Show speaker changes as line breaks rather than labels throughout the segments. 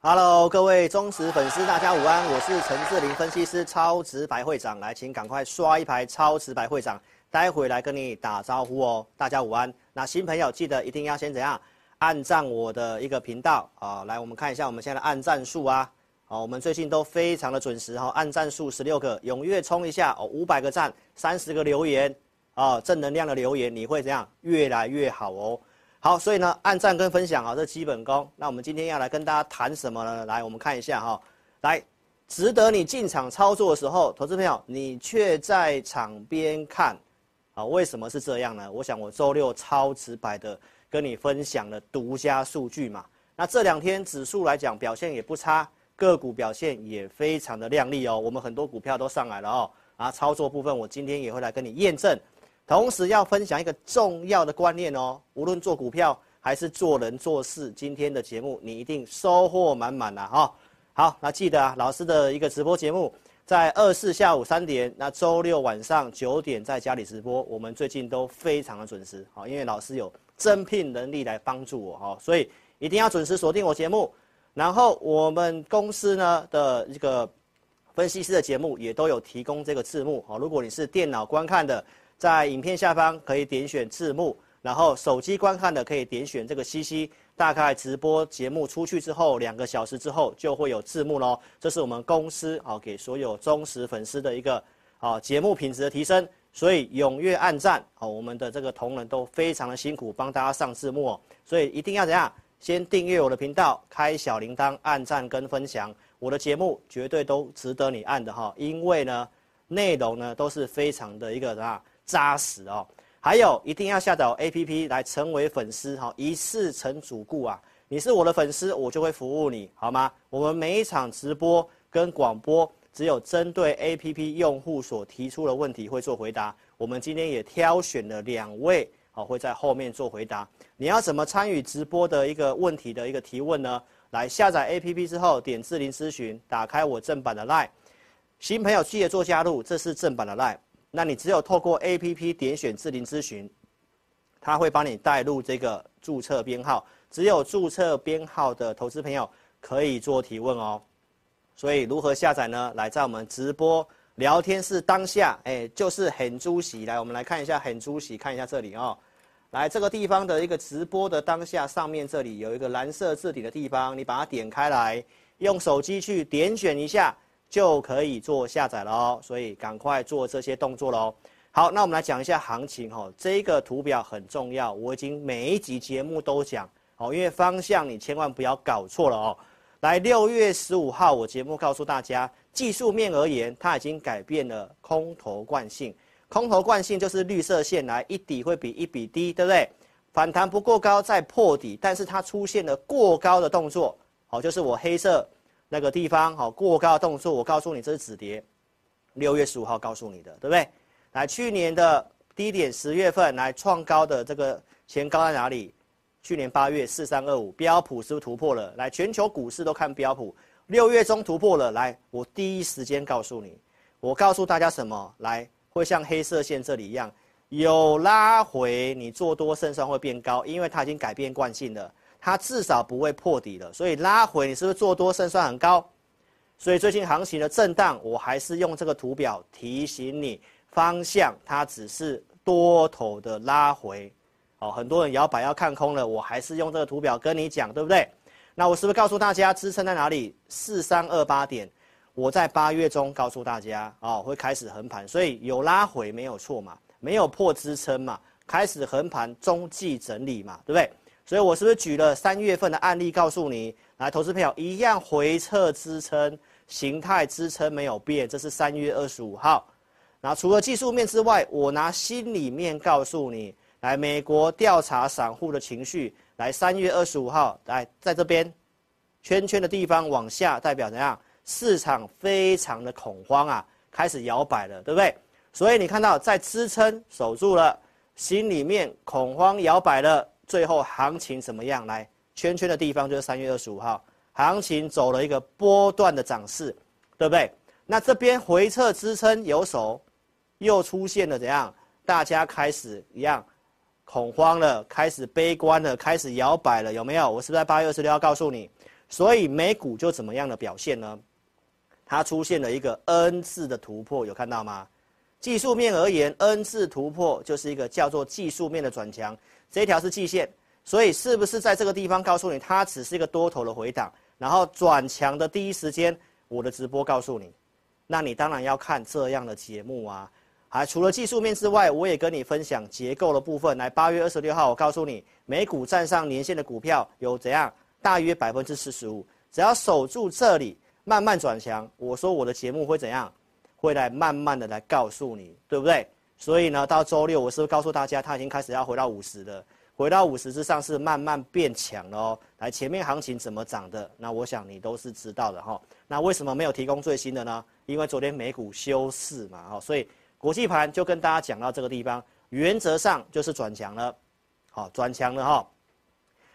Hello，各位忠实粉丝，大家午安，我是陈志霖分析师，超直白会长，来，请赶快刷一排超直白会长，待会来跟你打招呼哦。大家午安，那新朋友记得一定要先怎样，按赞我的一个频道。啊。来，我们看一下我们现在的按赞数啊，哦，我们最近都非常的准时哈，按赞数十六个，踊跃冲一下。哦，五百个赞，三十个留言。啊，正能量的留言，你会怎样，越来越好哦。好，所以呢，按赞跟分享啊，这基本功。那我们今天要来跟大家谈什么呢？来，我们看一下哈，来，值得你进场操作的时候，投资朋友，你却在场边看，啊，为什么是这样呢？我想我周六超直白的跟你分享了独家数据嘛。那这两天指数来讲表现也不差，个股表现也非常的亮丽哦。我们很多股票都上来了哦。啊，操作部分我今天也会来跟你验证。同时要分享一个重要的观念哦，无论做股票还是做人做事，今天的节目你一定收获满满呐！哈，好，那记得啊，老师的一个直播节目在二四下午三点，那周六晚上九点在家里直播，我们最近都非常的准时，好，因为老师有增聘能力来帮助我哈，所以一定要准时锁定我节目。然后我们公司呢的一个分析师的节目也都有提供这个字幕，好，如果你是电脑观看的。在影片下方可以点选字幕，然后手机观看的可以点选这个 CC。大概直播节目出去之后，两个小时之后就会有字幕喽。这是我们公司啊给所有忠实粉丝的一个啊节目品质的提升，所以踊跃按赞啊！我们的这个同仁都非常的辛苦，帮大家上字幕哦。所以一定要怎样？先订阅我的频道，开小铃铛，按赞跟分享我的节目，绝对都值得你按的哈。因为呢，内容呢都是非常的一个啊。扎实哦，还有一定要下载 APP 来成为粉丝哈，一次成主顾啊！你是我的粉丝，我就会服务你，好吗？我们每一场直播跟广播，只有针对 APP 用户所提出的问题会做回答。我们今天也挑选了两位，好，会在后面做回答。你要怎么参与直播的一个问题的一个提问呢？来下载 APP 之后，点智霖咨询，打开我正版的 LINE，新朋友记得做加入，这是正版的 LINE。那你只有透过 APP 点选智霖咨询，他会帮你带入这个注册编号，只有注册编号的投资朋友可以做提问哦。所以如何下载呢？来，在我们直播聊天室当下，哎，就是很主席。来，我们来看一下很主席，看一下这里哦。来，这个地方的一个直播的当下，上面这里有一个蓝色字体的地方，你把它点开来，用手机去点选一下。就可以做下载了哦，所以赶快做这些动作喽。好，那我们来讲一下行情哦。这个图表很重要，我已经每一集节目都讲哦，因为方向你千万不要搞错了哦。来，六月十五号我节目告诉大家，技术面而言，它已经改变了空头惯性。空头惯性就是绿色线来一底会比一笔低，对不对？反弹不过高再破底，但是它出现了过高的动作，好，就是我黑色。那个地方好过高的动作，我告诉你这是止跌。六月十五号告诉你的，对不对？来，去年的低点十月份来创高的这个前高在哪里？去年八月四三二五，标普是不是突破了？来，全球股市都看标普，六月中突破了。来，我第一时间告诉你，我告诉大家什么？来，会像黑色线这里一样，有拉回，你做多胜算会变高，因为它已经改变惯性了。它至少不会破底了，所以拉回你是不是做多胜算很高？所以最近行情的震荡，我还是用这个图表提醒你方向，它只是多头的拉回。哦，很多人摇摆要看空了，我还是用这个图表跟你讲，对不对？那我是不是告诉大家支撑在哪里？四三二八点，我在八月中告诉大家，哦，会开始横盘，所以有拉回没有错嘛，没有破支撑嘛。开始横盘中继整理嘛，对不对？所以我是不是举了三月份的案例告诉你？来，投资朋友一样回撤支撑，形态支撑没有变，这是三月二十五号。那除了技术面之外，我拿心里面告诉你，来，美国调查散户的情绪，来，三月二十五号，来，在这边圈圈的地方往下，代表怎样？市场非常的恐慌啊，开始摇摆了，对不对？所以你看到在支撑守住了，心里面恐慌摇摆了，最后行情怎么样？来，圈圈的地方就是三月二十五号，行情走了一个波段的涨势，对不对？那这边回撤支撑有手，又出现了怎样？大家开始一样恐慌了，开始悲观了，开始摇摆了，有没有？我是不是在八月二十六号告诉你？所以美股就怎么样的表现呢？它出现了一个 N 字的突破，有看到吗？技术面而言，N 字突破就是一个叫做技术面的转强，这一条是季线，所以是不是在这个地方告诉你，它只是一个多头的回档，然后转强的第一时间，我的直播告诉你，那你当然要看这样的节目啊。还除了技术面之外，我也跟你分享结构的部分。来，八月二十六号，我告诉你，美股站上年线的股票有怎样？大约百分之四十五，只要守住这里。慢慢转强，我说我的节目会怎样？会来慢慢的来告诉你，对不对？所以呢，到周六我是不是告诉大家，它已经开始要回到五十了，回到五十之上是慢慢变强了哦。来，前面行情怎么涨的？那我想你都是知道的哈。那为什么没有提供最新的呢？因为昨天美股休市嘛，哈，所以国际盘就跟大家讲到这个地方，原则上就是转强了，好，转强了哈。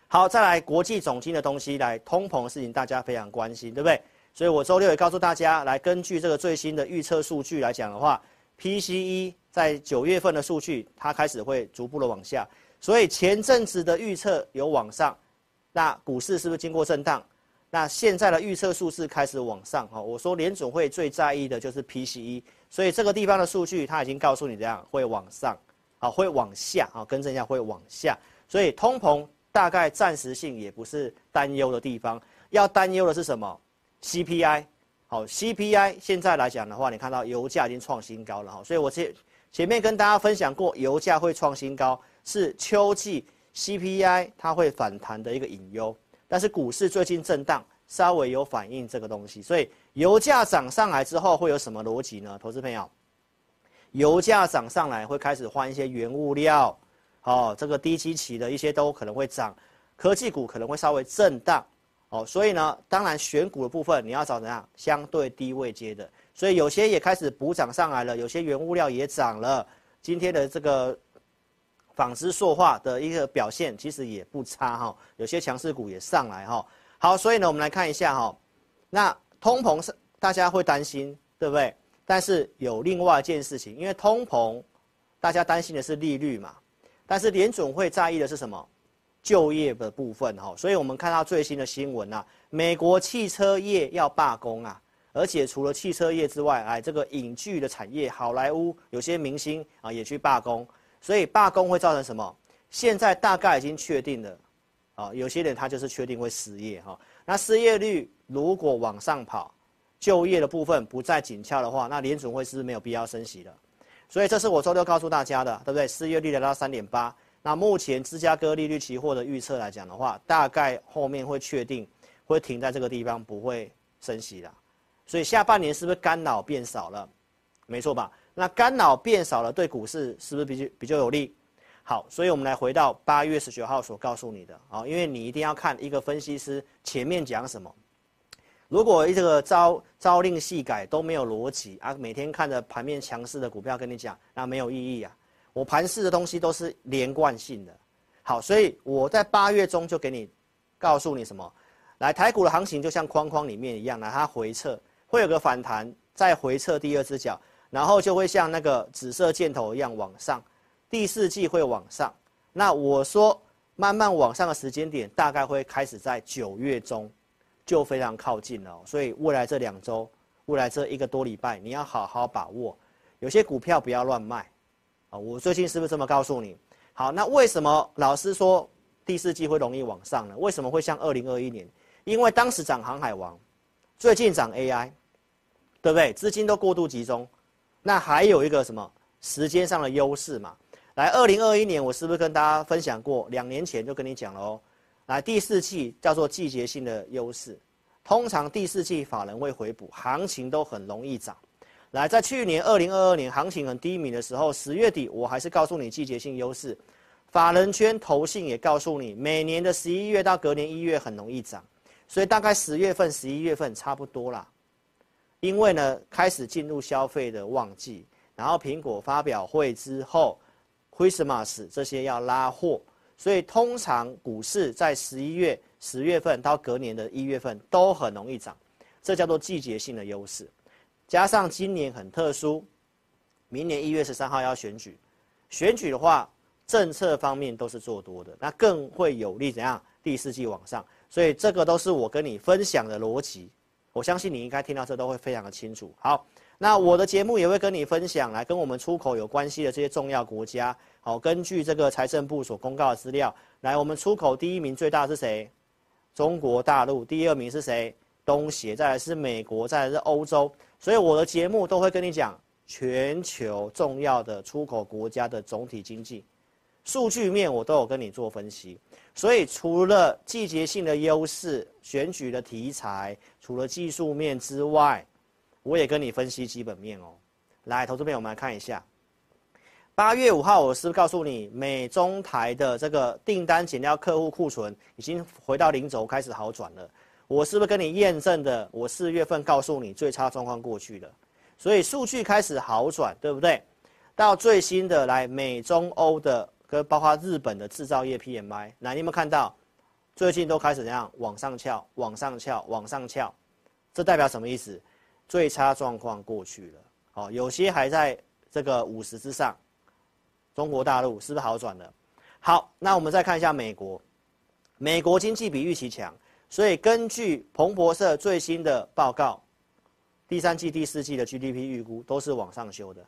好，再来国际总经的东西，来通膨的事情大家非常关心，对不对？所以我周六也告诉大家，来根据这个最新的预测数据来讲的话，PCE 在九月份的数据，它开始会逐步的往下。所以前阵子的预测有往上，那股市是不是经过震荡？那现在的预测数字开始往上。哈，我说联总会最在意的就是 PCE，所以这个地方的数据它已经告诉你这样会往上，好，会往下，啊，更正一下会往下。所以通膨大概暂时性也不是担忧的地方，要担忧的是什么？CPI，好，CPI 现在来讲的话，你看到油价已经创新高了哈，所以我前前面跟大家分享过，油价会创新高是秋季 CPI 它会反弹的一个隐忧，但是股市最近震荡，稍微有反映这个东西，所以油价涨上来之后会有什么逻辑呢？投资朋友，油价涨上来会开始换一些原物料，哦，这个低基期的一些都可能会涨，科技股可能会稍微震荡。哦，所以呢，当然选股的部分你要找怎样相对低位接的，所以有些也开始补涨上来了，有些原物料也涨了。今天的这个纺织塑化的一个表现其实也不差哈，有些强势股也上来哈。好，所以呢，我们来看一下哈，那通膨是大家会担心，对不对？但是有另外一件事情，因为通膨大家担心的是利率嘛，但是联准会在意的是什么？就业的部分哈，所以我们看到最新的新闻啊，美国汽车业要罢工啊，而且除了汽车业之外，哎，这个影剧的产业，好莱坞有些明星啊也去罢工，所以罢工会造成什么？现在大概已经确定了，啊，有些人他就是确定会失业哈。那失业率如果往上跑，就业的部分不再紧俏的话，那联准会是不是没有必要升息了？所以这是我周六告诉大家的，对不对？失业率来到三点八。那目前芝加哥利率期货的预测来讲的话，大概后面会确定会停在这个地方，不会升息了。所以下半年是不是干扰变少了？没错吧？那干扰变少了，对股市是不是比较比较有利？好，所以我们来回到八月十九号所告诉你的啊，因为你一定要看一个分析师前面讲什么。如果这个朝朝令夕改都没有逻辑啊，每天看着盘面强势的股票跟你讲，那没有意义啊。我盘势的东西都是连贯性的，好，所以我在八月中就给你告诉你什么，来台股的行情就像框框里面一样，来它回撤会有个反弹，再回撤第二只脚，然后就会像那个紫色箭头一样往上，第四季会往上。那我说慢慢往上的时间点大概会开始在九月中，就非常靠近了。所以未来这两周，未来这一个多礼拜，你要好好把握，有些股票不要乱卖。啊，我最近是不是这么告诉你？好，那为什么老师说第四季会容易往上呢？为什么会像二零二一年？因为当时涨航海王，最近涨 AI，对不对？资金都过度集中，那还有一个什么时间上的优势嘛？来，二零二一年我是不是跟大家分享过？两年前就跟你讲了哦。来，第四季叫做季节性的优势，通常第四季法人会回补，行情都很容易涨。来，在去年二零二二年行情很低迷的时候，十月底我还是告诉你季节性优势，法人圈投信也告诉你，每年的十一月到隔年一月很容易涨，所以大概十月份、十一月份差不多啦。因为呢，开始进入消费的旺季，然后苹果发表会之后，Christmas 这些要拉货，所以通常股市在十一月、十月份到隔年的一月份都很容易涨，这叫做季节性的优势。加上今年很特殊，明年一月十三号要选举，选举的话，政策方面都是做多的，那更会有利怎样？第四季往上，所以这个都是我跟你分享的逻辑，我相信你应该听到这都会非常的清楚。好，那我的节目也会跟你分享来跟我们出口有关系的这些重要国家，好，根据这个财政部所公告的资料，来我们出口第一名最大是谁？中国大陆，第二名是谁？东协，再来是美国，再来是欧洲。所以我的节目都会跟你讲全球重要的出口国家的总体经济数据面，我都有跟你做分析。所以除了季节性的优势、选举的题材，除了技术面之外，我也跟你分析基本面哦。来，投资朋友们来看一下，八月五号我是不是告诉你，美中台的这个订单减掉客户库存已经回到零轴，开始好转了。我是不是跟你验证的？我四月份告诉你最差状况过去了，所以数据开始好转，对不对？到最新的来美中欧的跟包括日本的制造业 PMI，那你有没有看到？最近都开始怎样往上翘，往上翘，往上翘，这代表什么意思？最差状况过去了，哦，有些还在这个五十之上。中国大陆是不是好转了？好，那我们再看一下美国，美国经济比预期强。所以根据彭博社最新的报告，第三季、第四季的 GDP 预估都是往上修的，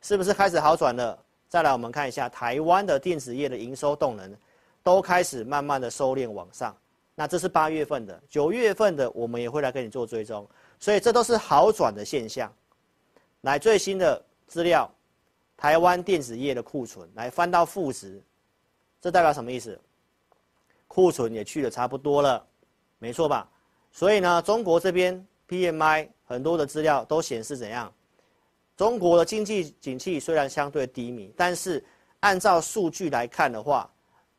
是不是开始好转了？再来我们看一下台湾的电子业的营收动能，都开始慢慢的收敛往上。那这是八月份的，九月份的我们也会来跟你做追踪，所以这都是好转的现象。来最新的资料，台湾电子业的库存来翻到负值，这代表什么意思？库存也去的差不多了。没错吧？所以呢，中国这边 PMI 很多的资料都显示怎样？中国的经济景气虽然相对低迷，但是按照数据来看的话，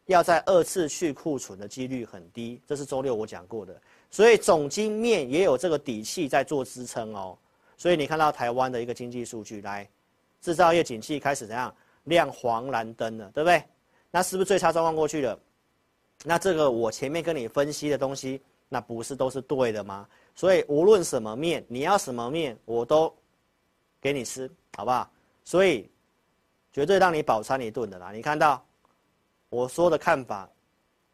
要在二次去库存的几率很低。这是周六我讲过的。所以总经面也有这个底气在做支撑哦。所以你看到台湾的一个经济数据，来，制造业景气开始怎样亮黄蓝灯了，对不对？那是不是最差状况过去了？那这个我前面跟你分析的东西，那不是都是对的吗？所以无论什么面，你要什么面，我都给你吃，好不好？所以绝对让你饱餐一顿的啦。你看到我说的看法，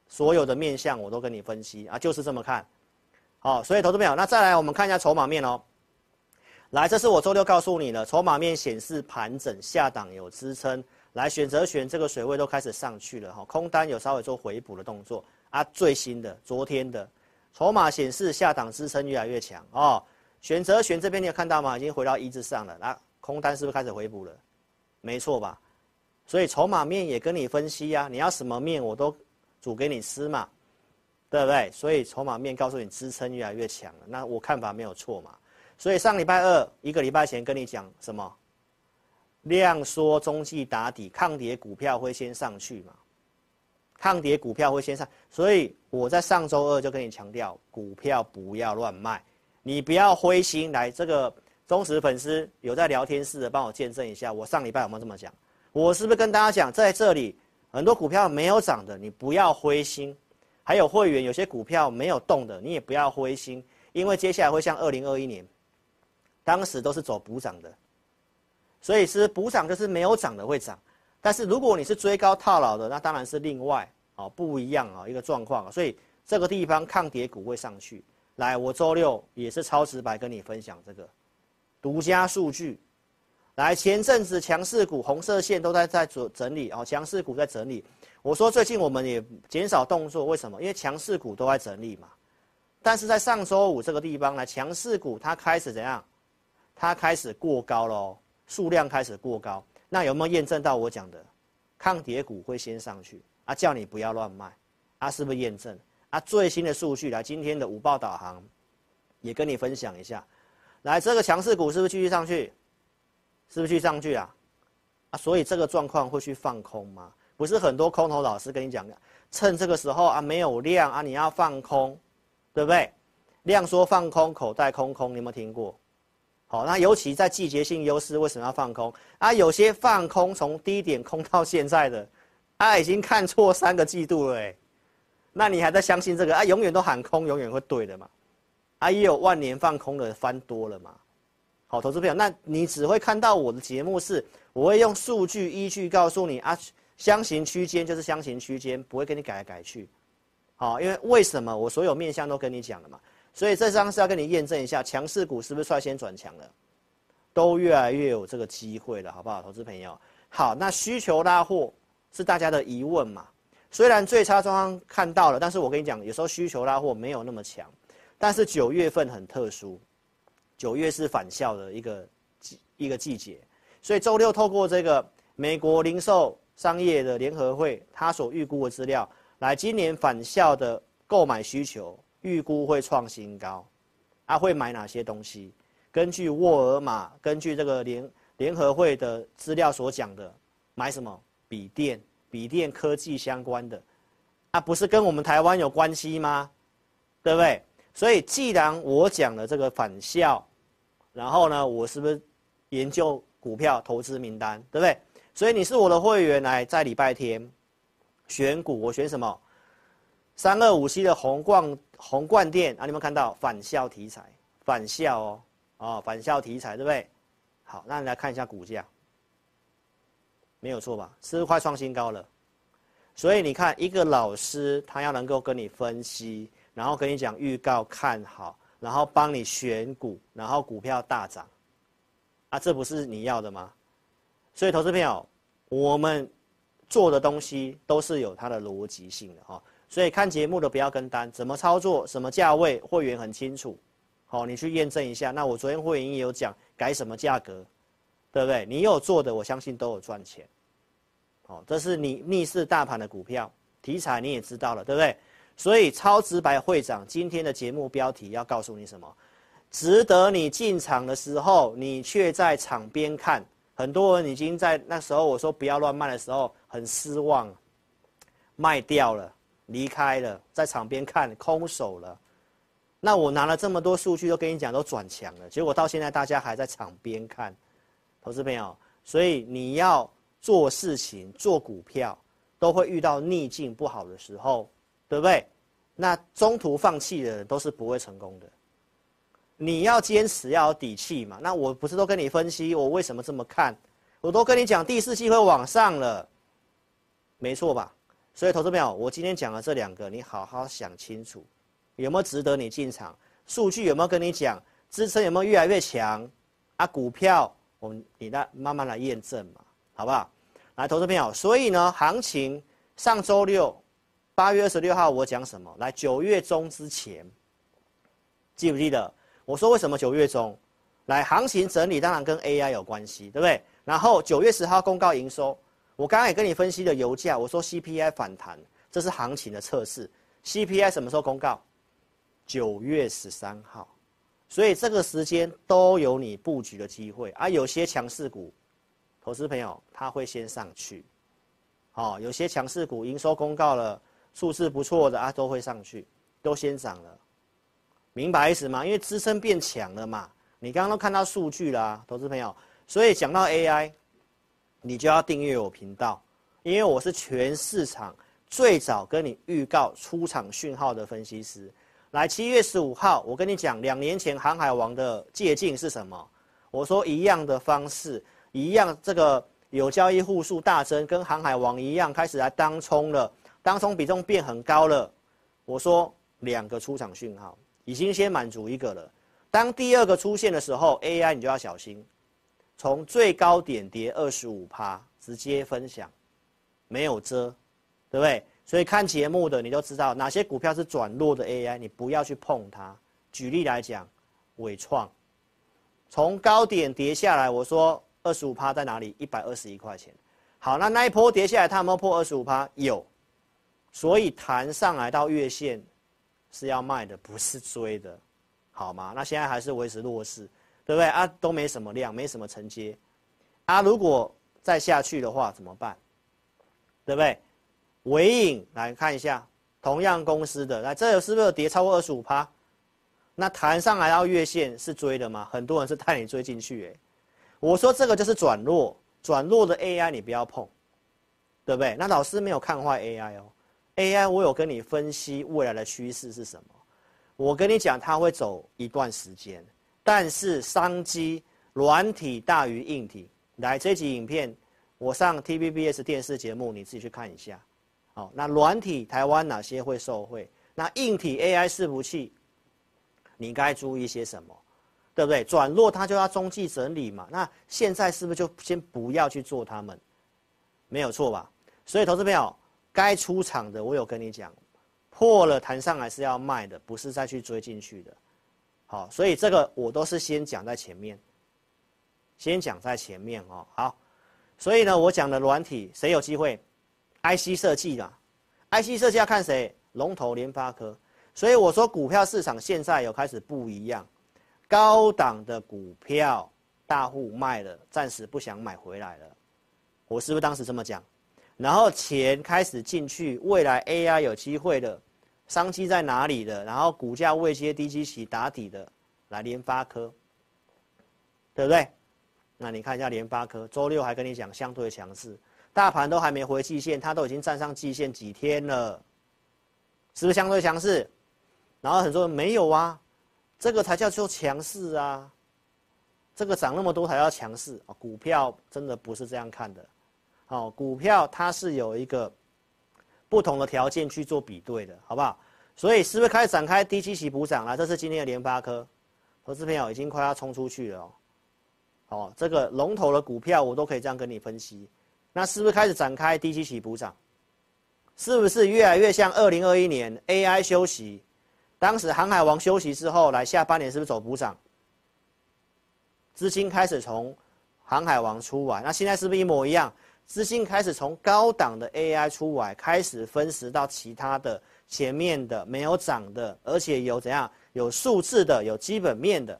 所有的面相我都跟你分析啊，就是这么看。好，所以投资朋友，那再来我们看一下筹码面哦。来，这是我周六告诉你的筹码面显示盘整下档有支撑。来选择权这个水位都开始上去了哈，空单有稍微做回补的动作啊。最新的昨天的筹码显示下档支撑越来越强哦。选择权这边你有看到吗？已经回到一之上了，那空单是不是开始回补了？没错吧？所以筹码面也跟你分析呀，你要什么面我都煮给你吃嘛，对不对？所以筹码面告诉你支撑越来越强了，那我看法没有错嘛。所以上礼拜二一个礼拜前跟你讲什么？量缩中继打底，抗跌股票会先上去嘛？抗跌股票会先上，所以我在上周二就跟你强调，股票不要乱卖，你不要灰心。来，这个忠实粉丝有在聊天室的，帮我见证一下，我上礼拜有没有这么讲？我是不是跟大家讲，在这里很多股票没有涨的，你不要灰心；还有会员有些股票没有动的，你也不要灰心，因为接下来会像二零二一年，当时都是走补涨的。所以是补涨，就是没有涨的会涨，但是如果你是追高套牢的，那当然是另外哦，不一样啊一个状况。所以这个地方抗跌股会上去。来，我周六也是超直白跟你分享这个独家数据。来，前阵子强势股红色线都在在做整理哦，强势股在整理。我说最近我们也减少动作，为什么？因为强势股都在整理嘛。但是在上周五这个地方呢，强势股它开始怎样？它开始过高喽。数量开始过高，那有没有验证到我讲的？抗跌股会先上去啊，叫你不要乱卖啊，是不是验证啊？最新的数据来，今天的午报导航也跟你分享一下，来这个强势股是不是继续上去？是不是继续上去啊？啊，所以这个状况会去放空吗？不是很多空头老师跟你讲的，趁这个时候啊没有量啊，你要放空，对不对？量缩放空，口袋空空，你有没有听过？好，那尤其在季节性优势，为什么要放空啊？有些放空从低点空到现在的，啊，已经看错三个季度了哎，那你还在相信这个啊？永远都喊空，永远会对的嘛？啊，也有万年放空的翻多了嘛？好，投资朋友，那你只会看到我的节目是，我会用数据依据告诉你啊，箱型区间就是箱型区间，不会给你改来改去。好，因为为什么我所有面向都跟你讲了嘛？所以这张是要跟你验证一下，强势股是不是率先转强了，都越来越有这个机会了，好不好，投资朋友？好，那需求拉货是大家的疑问嘛？虽然最差状况看到了，但是我跟你讲，有时候需求拉货没有那么强，但是九月份很特殊，九月是返校的一个季一个季节，所以周六透过这个美国零售商业的联合会，他所预估的资料，来今年返校的购买需求。预估会创新高，啊，会买哪些东西？根据沃尔玛，根据这个联联合会的资料所讲的，买什么？笔电，笔电科技相关的，啊，不是跟我们台湾有关系吗？对不对？所以既然我讲了这个返校，然后呢，我是不是研究股票投资名单，对不对？所以你是我的会员，来在礼拜天选股，我选什么？三二五七的红冠红冠电啊，你们看到返校题材？返校哦，哦，返校题材对不对？好，那你来看一下股价，没有错吧？是不是快创新高了？所以你看，一个老师他要能够跟你分析，然后跟你讲预告看好，然后帮你选股，然后股票大涨，啊，这不是你要的吗？所以投资朋友，我们做的东西都是有它的逻辑性的哈。所以看节目的不要跟单，怎么操作，什么价位，会员很清楚。好，你去验证一下。那我昨天会员也有讲改什么价格，对不对？你有做的，我相信都有赚钱。哦，这是你逆势大盘的股票题材，你也知道了，对不对？所以超直白会长今天的节目标题要告诉你什么？值得你进场的时候，你却在场边看。很多人已经在那时候我说不要乱卖的时候，很失望，卖掉了。离开了，在场边看空手了，那我拿了这么多数据都跟你讲都转强了，结果到现在大家还在场边看，投资朋友，所以你要做事情做股票都会遇到逆境不好的时候，对不对？那中途放弃的人都是不会成功的。你要坚持要有底气嘛。那我不是都跟你分析我为什么这么看，我都跟你讲第四季会往上了，没错吧？所以，投资朋友，我今天讲的这两个，你好好想清楚，有没有值得你进场？数据有没有跟你讲？支撑有没有越来越强？啊，股票，我们你来慢慢来验证嘛，好不好？来，投资朋友，所以呢，行情上周六，八月二十六号我讲什么？来，九月中之前，记不记得？我说为什么九月中？来，行情整理当然跟 AI 有关系，对不对？然后九月十号公告营收。我刚刚也跟你分析了油价，我说 CPI 反弹，这是行情的测试。CPI 什么时候公告？九月十三号，所以这个时间都有你布局的机会啊。有些强势股，投资朋友他会先上去，好，有些强势股营收公告了，数字不错的啊，都会上去，都先涨了，明白意思吗？因为支撑变强了嘛。你刚刚都看到数据了啊，投资朋友，所以讲到 AI。你就要订阅我频道，因为我是全市场最早跟你预告出场讯号的分析师。来，七月十五号，我跟你讲，两年前航海王的借镜是什么？我说一样的方式，一样这个有交易户数大增，跟航海王一样开始来当冲了，当冲比重变很高了。我说两个出场讯号已经先满足一个了，当第二个出现的时候，AI 你就要小心。从最高点跌二十五趴，直接分享，没有遮，对不对？所以看节目的你都知道哪些股票是转弱的 AI，你不要去碰它。举例来讲，纬创，从高点跌下来，我说二十五趴在哪里？一百二十一块钱。好，那那一波跌下来，它有没有破二十五趴？有，所以弹上来到月线是要卖的，不是追的，好吗？那现在还是维持弱势，对不对啊？都没什么量，没什么承接，啊，如果再下去的话怎么办？对不对？尾影来看一下，同样公司的，来这是不是有跌超过二十五趴？那弹上来到月线是追的吗？很多人是带你追进去，哎，我说这个就是转弱。转弱的 AI 你不要碰，对不对？那老师没有看坏 AI 哦，AI 我有跟你分析未来的趋势是什么，我跟你讲它会走一段时间，但是商机软体大于硬体。来这集影片，我上 TVBS 电视节目，你自己去看一下。好，那软体台湾哪些会受惠？那硬体 AI 伺服器，你该注意些什么？对不对？转弱它就要中继整理嘛。那现在是不是就先不要去做它们？没有错吧？所以投资朋友该出场的，我有跟你讲，破了弹上来是要卖的，不是再去追进去的。好，所以这个我都是先讲在前面，先讲在前面哦。好，所以呢，我讲的软体谁有机会？IC 设计啦，IC 设计要看谁？龙头联发科。所以我说股票市场现在有开始不一样。高档的股票，大户卖了，暂时不想买回来了。我是不是当时这么讲？然后钱开始进去，未来 AI 有机会的，商机在哪里的？然后股价未接低基期打底的，来联发科，对不对？那你看一下联发科，周六还跟你讲相对强势，大盘都还没回季线，它都已经站上季线几天了，是不是相对强势？然后很多人没有啊。这个才叫做强势啊！这个涨那么多才叫强势啊！股票真的不是这样看的，好，股票它是有一个不同的条件去做比对的，好不好？所以是不是开始展开低基期补涨了？这是今天的联发科，投资朋友已经快要冲出去了哦。哦，这个龙头的股票我都可以这样跟你分析，那是不是开始展开低基期补涨？是不是越来越像二零二一年 AI 休息？当时航海王休息之后，来下半年是不是走补涨？资金开始从航海王出来，那现在是不是一模一样？资金开始从高档的 AI 出来，开始分时到其他的前面的没有涨的，而且有怎样有数字的、有基本面的，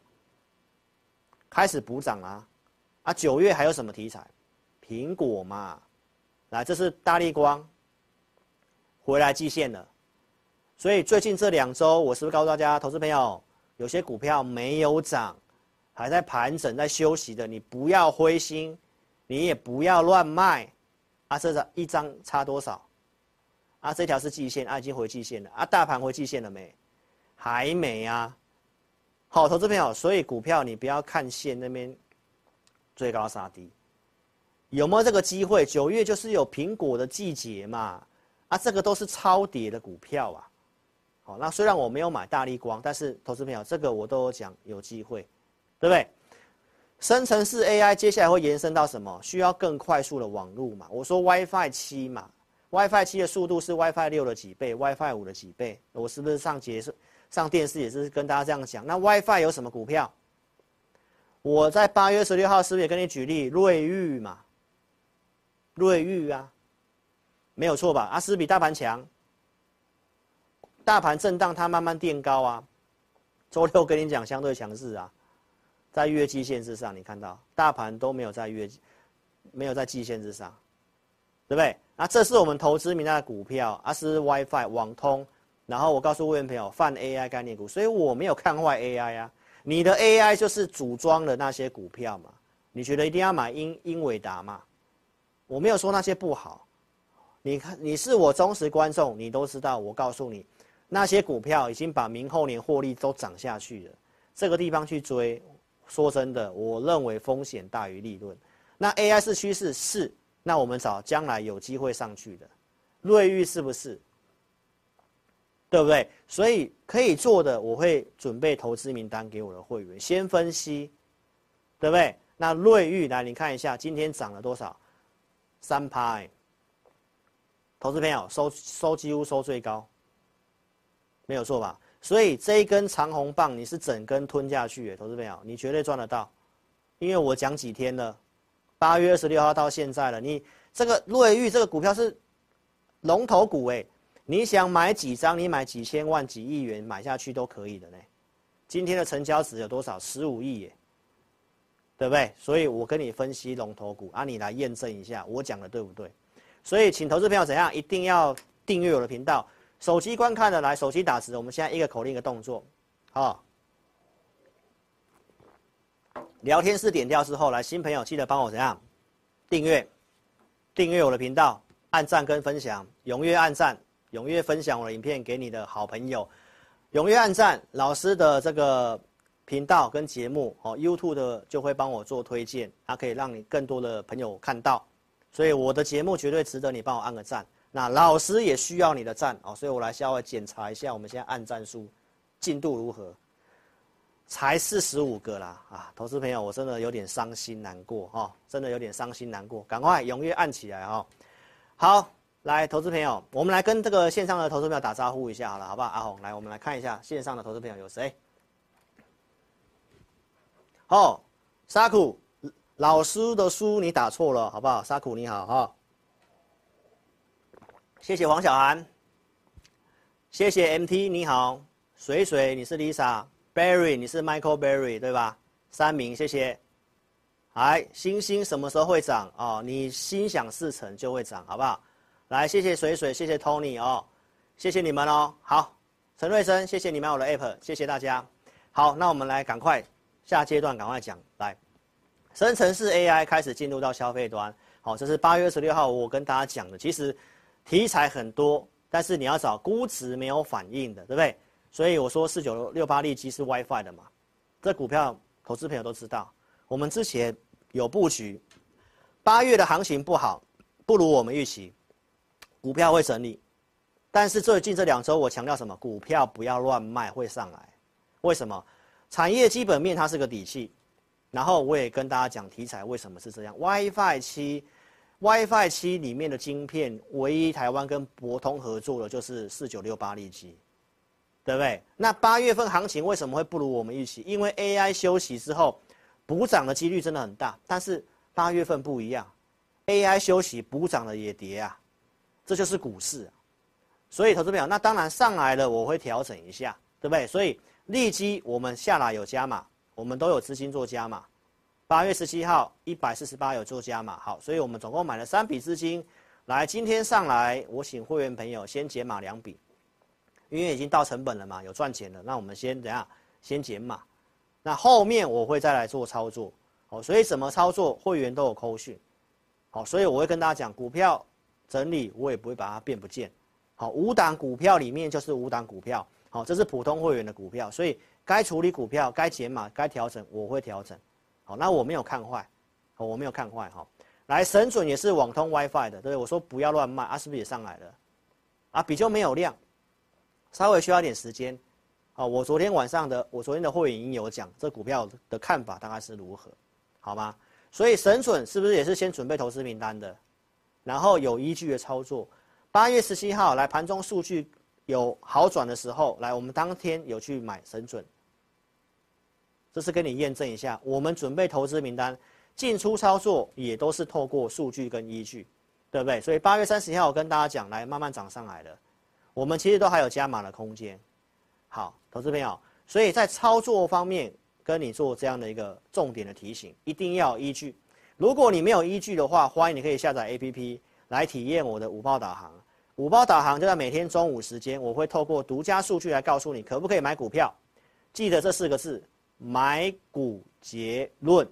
开始补涨啊！啊，九月还有什么题材？苹果嘛，来，这是大立光回来季线了。所以最近这两周，我是不是告诉大家，投资朋友，有些股票没有涨，还在盘整、在休息的，你不要灰心，你也不要乱卖。啊，这张一张差多少？啊，这条是季线，啊，已经回季线了。啊，大盘回季线了没？还没啊。好，投资朋友，所以股票你不要看线那边追高杀低，有没有这个机会？九月就是有苹果的季节嘛。啊，这个都是超跌的股票啊。好，那虽然我没有买大立光，但是投资朋友，这个我都有讲有机会，对不对？生成式 AI 接下来会延伸到什么？需要更快速的网络嘛？我说 WiFi 七嘛，WiFi 七的速度是 WiFi 六的几倍，WiFi 五的几倍？我是不是上节是上电视也是跟大家这样讲？那 WiFi 有什么股票？我在八月十六号是不是也跟你举例瑞昱嘛？瑞昱啊，没有错吧？啊，是比大盘强。大盘震荡，它慢慢垫高啊。周六跟你讲相对强势啊，在月季线之上，你看到大盘都没有在月，没有在季线之上，对不对？那这是我们投资名单的股票，啊是 WiFi 网通，然后我告诉会员朋友，泛 AI 概念股，所以我没有看坏 AI 啊。你的 AI 就是组装的那些股票嘛，你觉得一定要买英英伟达嘛？我没有说那些不好，你看你是我忠实观众，你都知道，我告诉你。那些股票已经把明后年获利都涨下去了，这个地方去追，说真的，我认为风险大于利润。那 AI 是趋势是，那我们找将来有机会上去的，瑞昱是不是？对不对？所以可以做的，我会准备投资名单给我的会员，先分析，对不对？那瑞昱来，你看一下今天涨了多少？三趴，投资朋友收收几乎收最高。没有错吧？所以这一根长红棒你是整根吞下去，投资朋友，你绝对赚得到，因为我讲几天了，八月二十六号到现在了，你这个瑞昱这个股票是龙头股哎，你想买几张，你买几千万、几亿元买下去都可以的呢。今天的成交值有多少？十五亿耶，对不对？所以我跟你分析龙头股啊，你来验证一下我讲的对不对？所以请投资朋友怎样？一定要订阅我的频道。手机观看的来，手机打字。我们现在一个口令一个动作，好。聊天室点掉之后，来新朋友记得帮我怎样？订阅，订阅我的频道，按赞跟分享，踊跃按赞，踊跃分享我的影片给你的好朋友，踊跃按赞。老师的这个频道跟节目哦，YouTube 的就会帮我做推荐，它可以让你更多的朋友看到，所以我的节目绝对值得你帮我按个赞。那老师也需要你的赞哦，所以我来稍微检查一下，我们现在按赞数进度如何？才四十五个啦啊！投资朋友，我真的有点伤心难过哦，真的有点伤心难过，赶快踊跃按起来哦。好，来，投资朋友，我们来跟这个线上的投资朋友打招呼一下好了，好不好？阿红，来，我们来看一下线上的投资朋友有谁？哦，沙库老师的书你打错了，好不好？沙库你好哈。哦谢谢黄小涵，谢谢 MT，你好，水水你是 Lisa，Barry 你是 Michael Barry 对吧？三名谢谢，来星星什么时候会涨哦？你心想事成就会涨，好不好？来谢谢水水，谢谢 Tony 哦，谢谢你们哦。好，陈瑞生，谢谢你买我的 App，谢谢大家。好，那我们来赶快下阶段赶快讲，来，生成式 AI 开始进入到消费端，好，这是八月十六号我跟大家讲的，其实。题材很多，但是你要找估值没有反应的，对不对？所以我说四九六八利基是 WiFi 的嘛，这股票投资朋友都知道。我们之前有布局，八月的行情不好，不如我们预期，股票会整理。但是最近这两周我强调什么？股票不要乱卖，会上来。为什么？产业基本面它是个底气。然后我也跟大家讲题材为什么是这样，WiFi 七。WiFi 七里面的晶片，唯一台湾跟博通合作的就是四九六八利基，对不对？那八月份行情为什么会不如我们预期？因为 AI 休息之后，补涨的几率真的很大。但是八月份不一样，AI 休息补涨了也跌啊，这就是股市啊。所以投资朋友，那当然上来了，我会调整一下，对不对？所以利基我们下来有加码，我们都有资金做加码。八月十七号一百四十八有做加码，好，所以我们总共买了三笔资金，来今天上来，我请会员朋友先减码两笔，因为已经到成本了嘛，有赚钱了，那我们先等下先减码，那后面我会再来做操作，好，所以怎么操作会员都有扣讯，好，所以我会跟大家讲，股票整理我也不会把它变不见，好，五档股票里面就是五档股票，好，这是普通会员的股票，所以该处理股票该减码该调整我会调整。好，那我没有看坏，好，我没有看坏哈。来，神准也是网通 WiFi 的，对？我说不要乱卖啊，是不是也上来了？啊，比较没有量，稍微需要一点时间。好，我昨天晚上的，我昨天的会员已经有讲这股票的看法大概是如何，好吗？所以神准是不是也是先准备投资名单的，然后有依据的操作？八月十七号来盘中数据有好转的时候，来我们当天有去买神准。这是跟你验证一下，我们准备投资名单进出操作也都是透过数据跟依据，对不对？所以八月三十号我跟大家讲，来慢慢涨上来了，我们其实都还有加码的空间。好，投资朋友，所以在操作方面跟你做这样的一个重点的提醒，一定要依据。如果你没有依据的话，欢迎你可以下载 APP 来体验我的午报导航。五报导航就在每天中午时间，我会透过独家数据来告诉你可不可以买股票。记得这四个字。买股结论，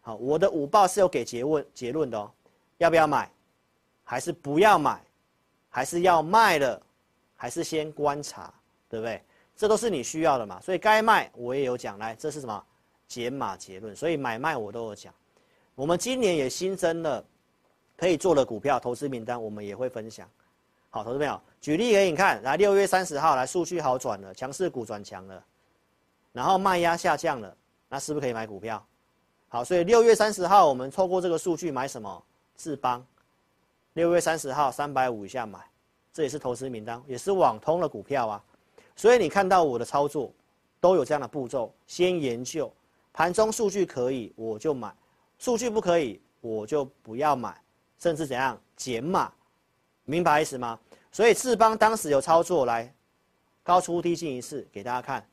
好，我的午报是有给结论结论的哦，要不要买，还是不要买，还是要卖了，还是先观察，对不对？这都是你需要的嘛，所以该卖我也有讲，来，这是什么减码结论，所以买卖我都有讲。我们今年也新增了可以做的股票投资名单，我们也会分享。好，投资朋友，举例给你看，来六月三十号来数据好转了，强势股转强了。然后卖压下降了，那是不是可以买股票？好，所以六月三十号我们透过这个数据买什么？智邦。六月三十号三百五以下买，这也是投资名单，也是网通的股票啊。所以你看到我的操作都有这样的步骤：先研究盘中数据可以，我就买；数据不可以，我就不要买。甚至怎样减码，明白意思吗？所以智邦当时有操作来高出低进一次给大家看，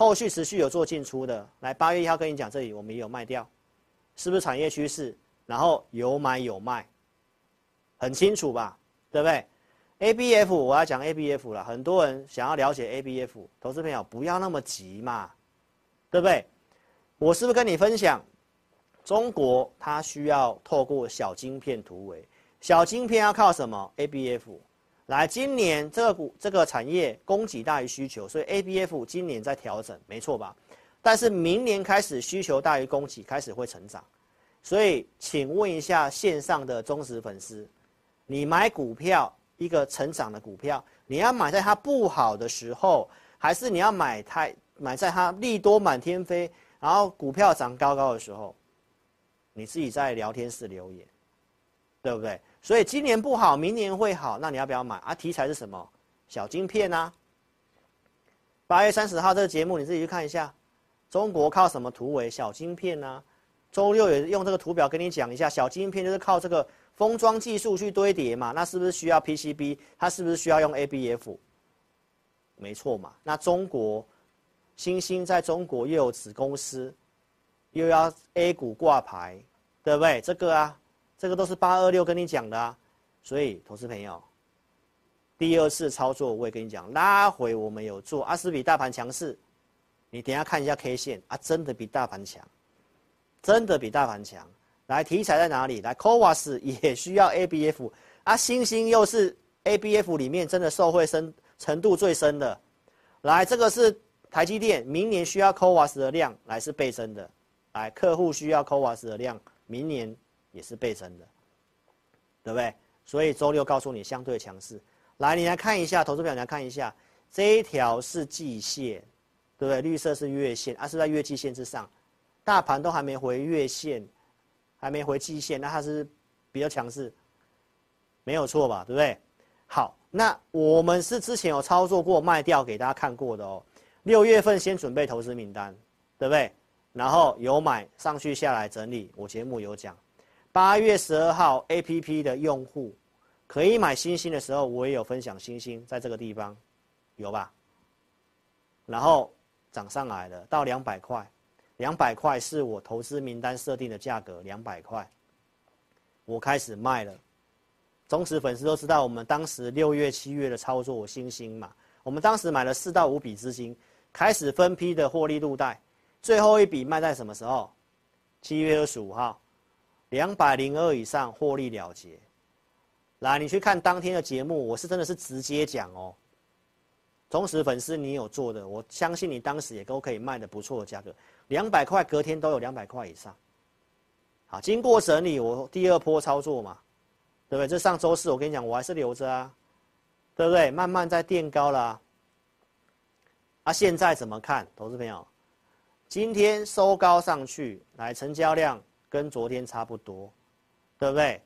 后续持续有做进出的，来八月一号跟你讲，这里我们也有卖掉，是不是产业趋势？然后有买有卖，很清楚吧？对不对？ABF 我要讲 ABF 了，很多人想要了解 ABF，投资朋友不要那么急嘛，对不对？我是不是跟你分享，中国它需要透过小晶片突围，小晶片要靠什么？ABF。来，今年这个股这个产业供给大于需求，所以 ABF 今年在调整，没错吧？但是明年开始需求大于供给，开始会成长。所以，请问一下线上的忠实粉丝，你买股票一个成长的股票，你要买在它不好的时候，还是你要买它买在它利多满天飞，然后股票涨高高的时候？你自己在聊天室留言，对不对？所以今年不好，明年会好，那你要不要买啊？题材是什么？小晶片啊。八月三十号这个节目你自己去看一下，中国靠什么突围？小晶片啊。周六也用这个图表跟你讲一下，小晶片就是靠这个封装技术去堆叠嘛，那是不是需要 PCB？它是不是需要用 ABF？没错嘛。那中国新兴在中国又有子公司，又要 A 股挂牌，对不对？这个啊。这个都是八二六跟你讲的啊，所以投资朋友，第二次操作我也跟你讲，拉回我们有做，啊是比大盘强势，你等下看一下 K 线啊，真的比大盘强，真的比大盘强。来，题材在哪里？来 c o v a s 也需要 ABF 啊，星星又是 ABF 里面真的受惠深程度最深的。来，这个是台积电，明年需要 c o v a s 的量来是倍增的，来，客户需要 c o v a s 的量，明年。也是倍增的，对不对？所以周六告诉你相对强势。来，你来看一下投资表，你来看一下，这一条是季线，对不对？绿色是月线，啊，是在月季线之上，大盘都还没回月线，还没回季线，那它是比较强势，没有错吧？对不对？好，那我们是之前有操作过卖掉给大家看过的哦。六月份先准备投资名单，对不对？然后有买上去下来整理，我节目有讲。八月十二号，APP 的用户可以买星星的时候，我也有分享星星在这个地方，有吧？然后涨上来了，到两百块，两百块是我投资名单设定的价格，两百块，我开始卖了。忠实粉丝都知道，我们当时六月、七月的操作星星嘛，我们当时买了四到五笔资金，开始分批的获利入袋，最后一笔卖在什么时候？七月二十五号。两百零二以上获利了结，来，你去看当天的节目，我是真的是直接讲哦。忠实粉丝，你有做的，我相信你当时也都可以卖的不错的价格，两百块隔天都有两百块以上。好，经过整理，我第二波操作嘛，对不对？这上周四我跟你讲，我还是留着啊，对不对？慢慢在垫高了啊，啊，现在怎么看，投资朋友？今天收高上去，来成交量。跟昨天差不多，对不对？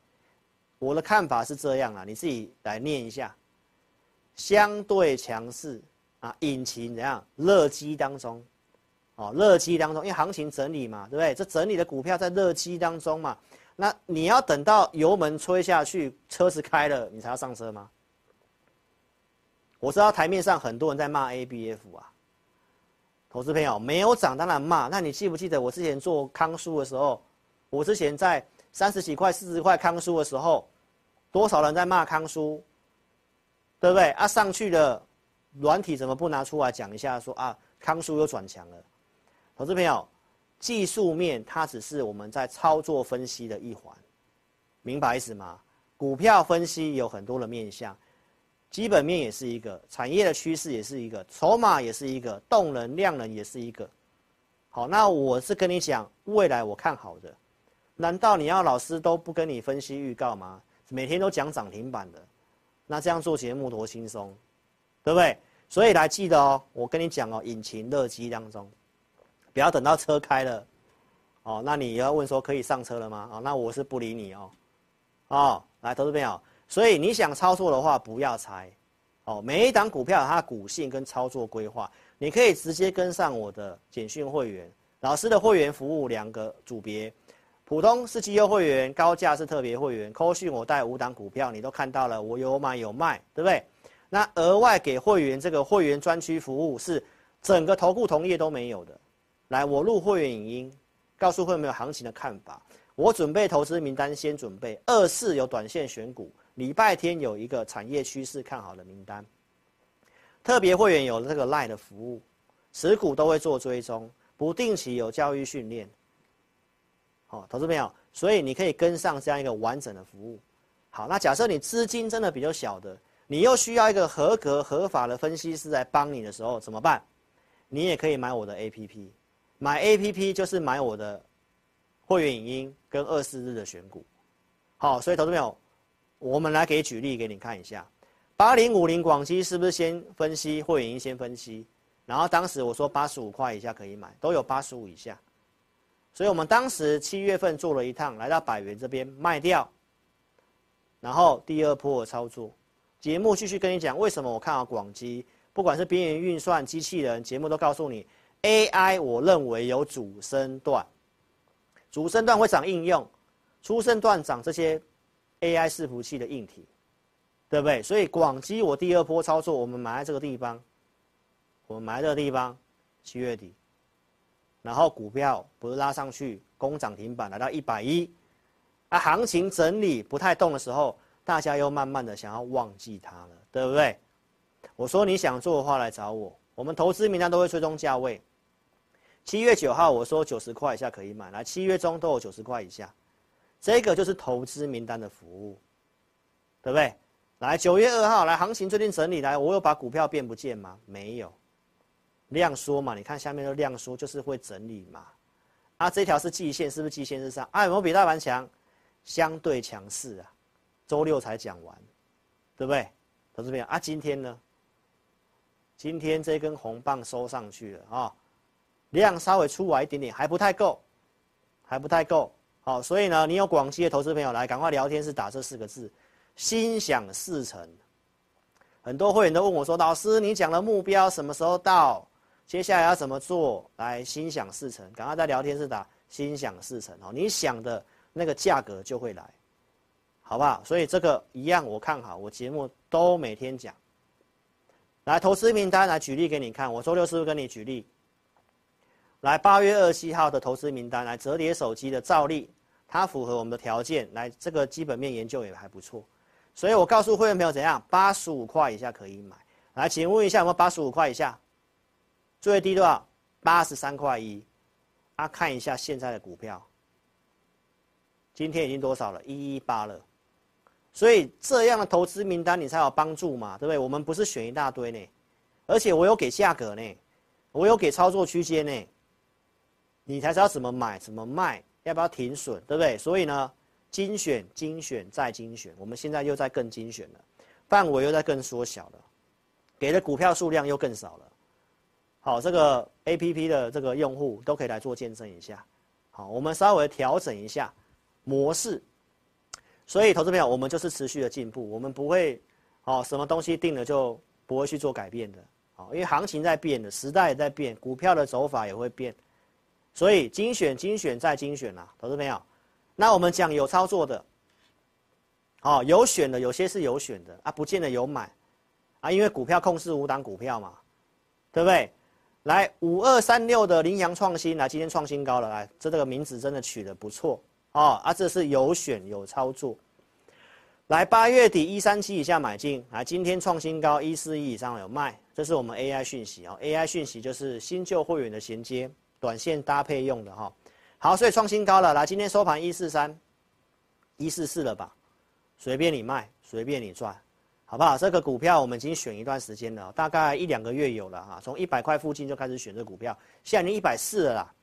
我的看法是这样啊，你自己来念一下。相对强势啊，引擎怎样？热机当中，哦，热机当中，因为行情整理嘛，对不对？这整理的股票在热机当中嘛，那你要等到油门吹下去，车子开了，你才要上车吗？我知道台面上很多人在骂 ABF 啊，投资朋友没有涨当然骂。那你记不记得我之前做康叔的时候？我之前在三十几块、四十块康叔的时候，多少人在骂康叔，对不对？啊，上去了，软体怎么不拿出来讲一下说？啊，康叔又转强了。投资朋友，技术面它只是我们在操作分析的一环，明白意思吗？股票分析有很多的面向，基本面也是一个，产业的趋势也是一个，筹码也是一个，动能、量能也是一个。好，那我是跟你讲未来我看好的。难道你要老师都不跟你分析预告吗？每天都讲涨停板的，那这样做节目多轻松，对不对？所以来记得哦，我跟你讲哦，引擎热机当中，不要等到车开了，哦，那你要问说可以上车了吗？哦，那我是不理你哦，哦，来，投资朋友，所以你想操作的话，不要猜，哦，每一档股票它的股性跟操作规划，你可以直接跟上我的简讯会员，老师的会员服务两个组别。普通是基优会员，高价是特别会员。扣讯我带五档股票，你都看到了，我有买有卖，对不对？那额外给会员这个会员专区服务是整个投顾同业都没有的。来，我录会员影音，告诉会员没有行情的看法。我准备投资名单，先准备二四有短线选股，礼拜天有一个产业趋势看好的名单。特别会员有这个 LINE 的服务，持股都会做追踪，不定期有教育训练。哦，投资朋友，所以你可以跟上这样一个完整的服务。好，那假设你资金真的比较小的，你又需要一个合格合法的分析师来帮你的时候，怎么办？你也可以买我的 APP，买 APP 就是买我的会员影音跟二四日的选股。好，所以投资朋友，我们来给举例给你看一下。八零五零广西是不是先分析会员音先分析，然后当时我说八十五块以下可以买，都有八十五以下，所以我们当时七月份做了一趟，来到百元这边卖掉，然后第二波的操作，节目继续跟你讲为什么我看好广基，不管是边缘运算、机器人，节目都告诉你，AI 我认为有主升段，主升段会涨应用，初升段涨这些 AI 伺服器的硬体。对不对？所以广基我第二波操作，我们买在这个地方，我们买在这个地方，七月底，然后股票不是拉上去攻涨停板来到一百一，啊，行情整理不太动的时候，大家又慢慢的想要忘记它了，对不对？我说你想做的话来找我，我们投资名单都会追踪价位。七月九号我说九十块以下可以买，来七月中都有九十块以下，这个就是投资名单的服务，对不对？来九月二号，来行情最近整理来，我有把股票变不见吗？没有，量缩嘛，你看下面的量缩就是会整理嘛。啊，这条是季线，是不是季线之上？啊，有没有比大盘强？相对强势啊。周六才讲完，对不对？投资朋友啊，今天呢？今天这根红棒收上去了啊、量稍微出来一点点，还不太够，还不太够。好、所以呢，你有广西的投资朋友来，赶快聊天室打这四个字。心想事成，很多会员都问我说：“老师，你讲的目标什么时候到？接下来要怎么做？”来，心想事成，赶快在聊天室打“心想事成”哦，你想的那个价格就会来，好不好？所以这个一样，我看好，我节目都每天讲。来，投资名单来举例给你看，我周六是不是跟你举例？来，八月二十七号的投资名单，来折叠手机的兆利，它符合我们的条件，来这个基本面研究也还不错。所以我告诉会员朋友怎样，八十五块以下可以买。来，请问一下有没有八十五块以下？最低多少？八十三块一。啊，看一下现在的股票，今天已经多少了？一一八了。所以这样的投资名单你才有帮助嘛，对不对？我们不是选一大堆呢，而且我有给价格呢，我有给操作区间呢，你才知道怎么买，怎么卖，要不要停损，对不对？所以呢。精选、精选再精选，我们现在又在更精选了，范围又在更缩小了，给的股票数量又更少了。好，这个 APP 的这个用户都可以来做见证一下。好，我们稍微调整一下模式。所以，投资朋友，我们就是持续的进步，我们不会，哦，什么东西定了就不会去做改变的。好，因为行情在变的，时代也在变，股票的走法也会变，所以精选、精选再精选啊，投资朋友。那我们讲有操作的，哦，有选的，有些是有选的啊，不见得有买，啊，因为股票控制五档股票嘛，对不对？来五二三六的羚羊创新，来今天创新高了，来这这个名字真的取得不错哦，啊，这是有选有操作。来八月底一三七以下买进，来今天创新高一四一以上有卖，这是我们 AI 讯息哦，AI 讯息就是新旧会员的衔接，短线搭配用的哈。好，所以创新高了，来，今天收盘一四三，一四四了吧？随便你卖，随便你赚，好不好？这个股票我们已经选一段时间了，大概一两个月有了哈，从一百块附近就开始选这股票，现在已经一百四了啦。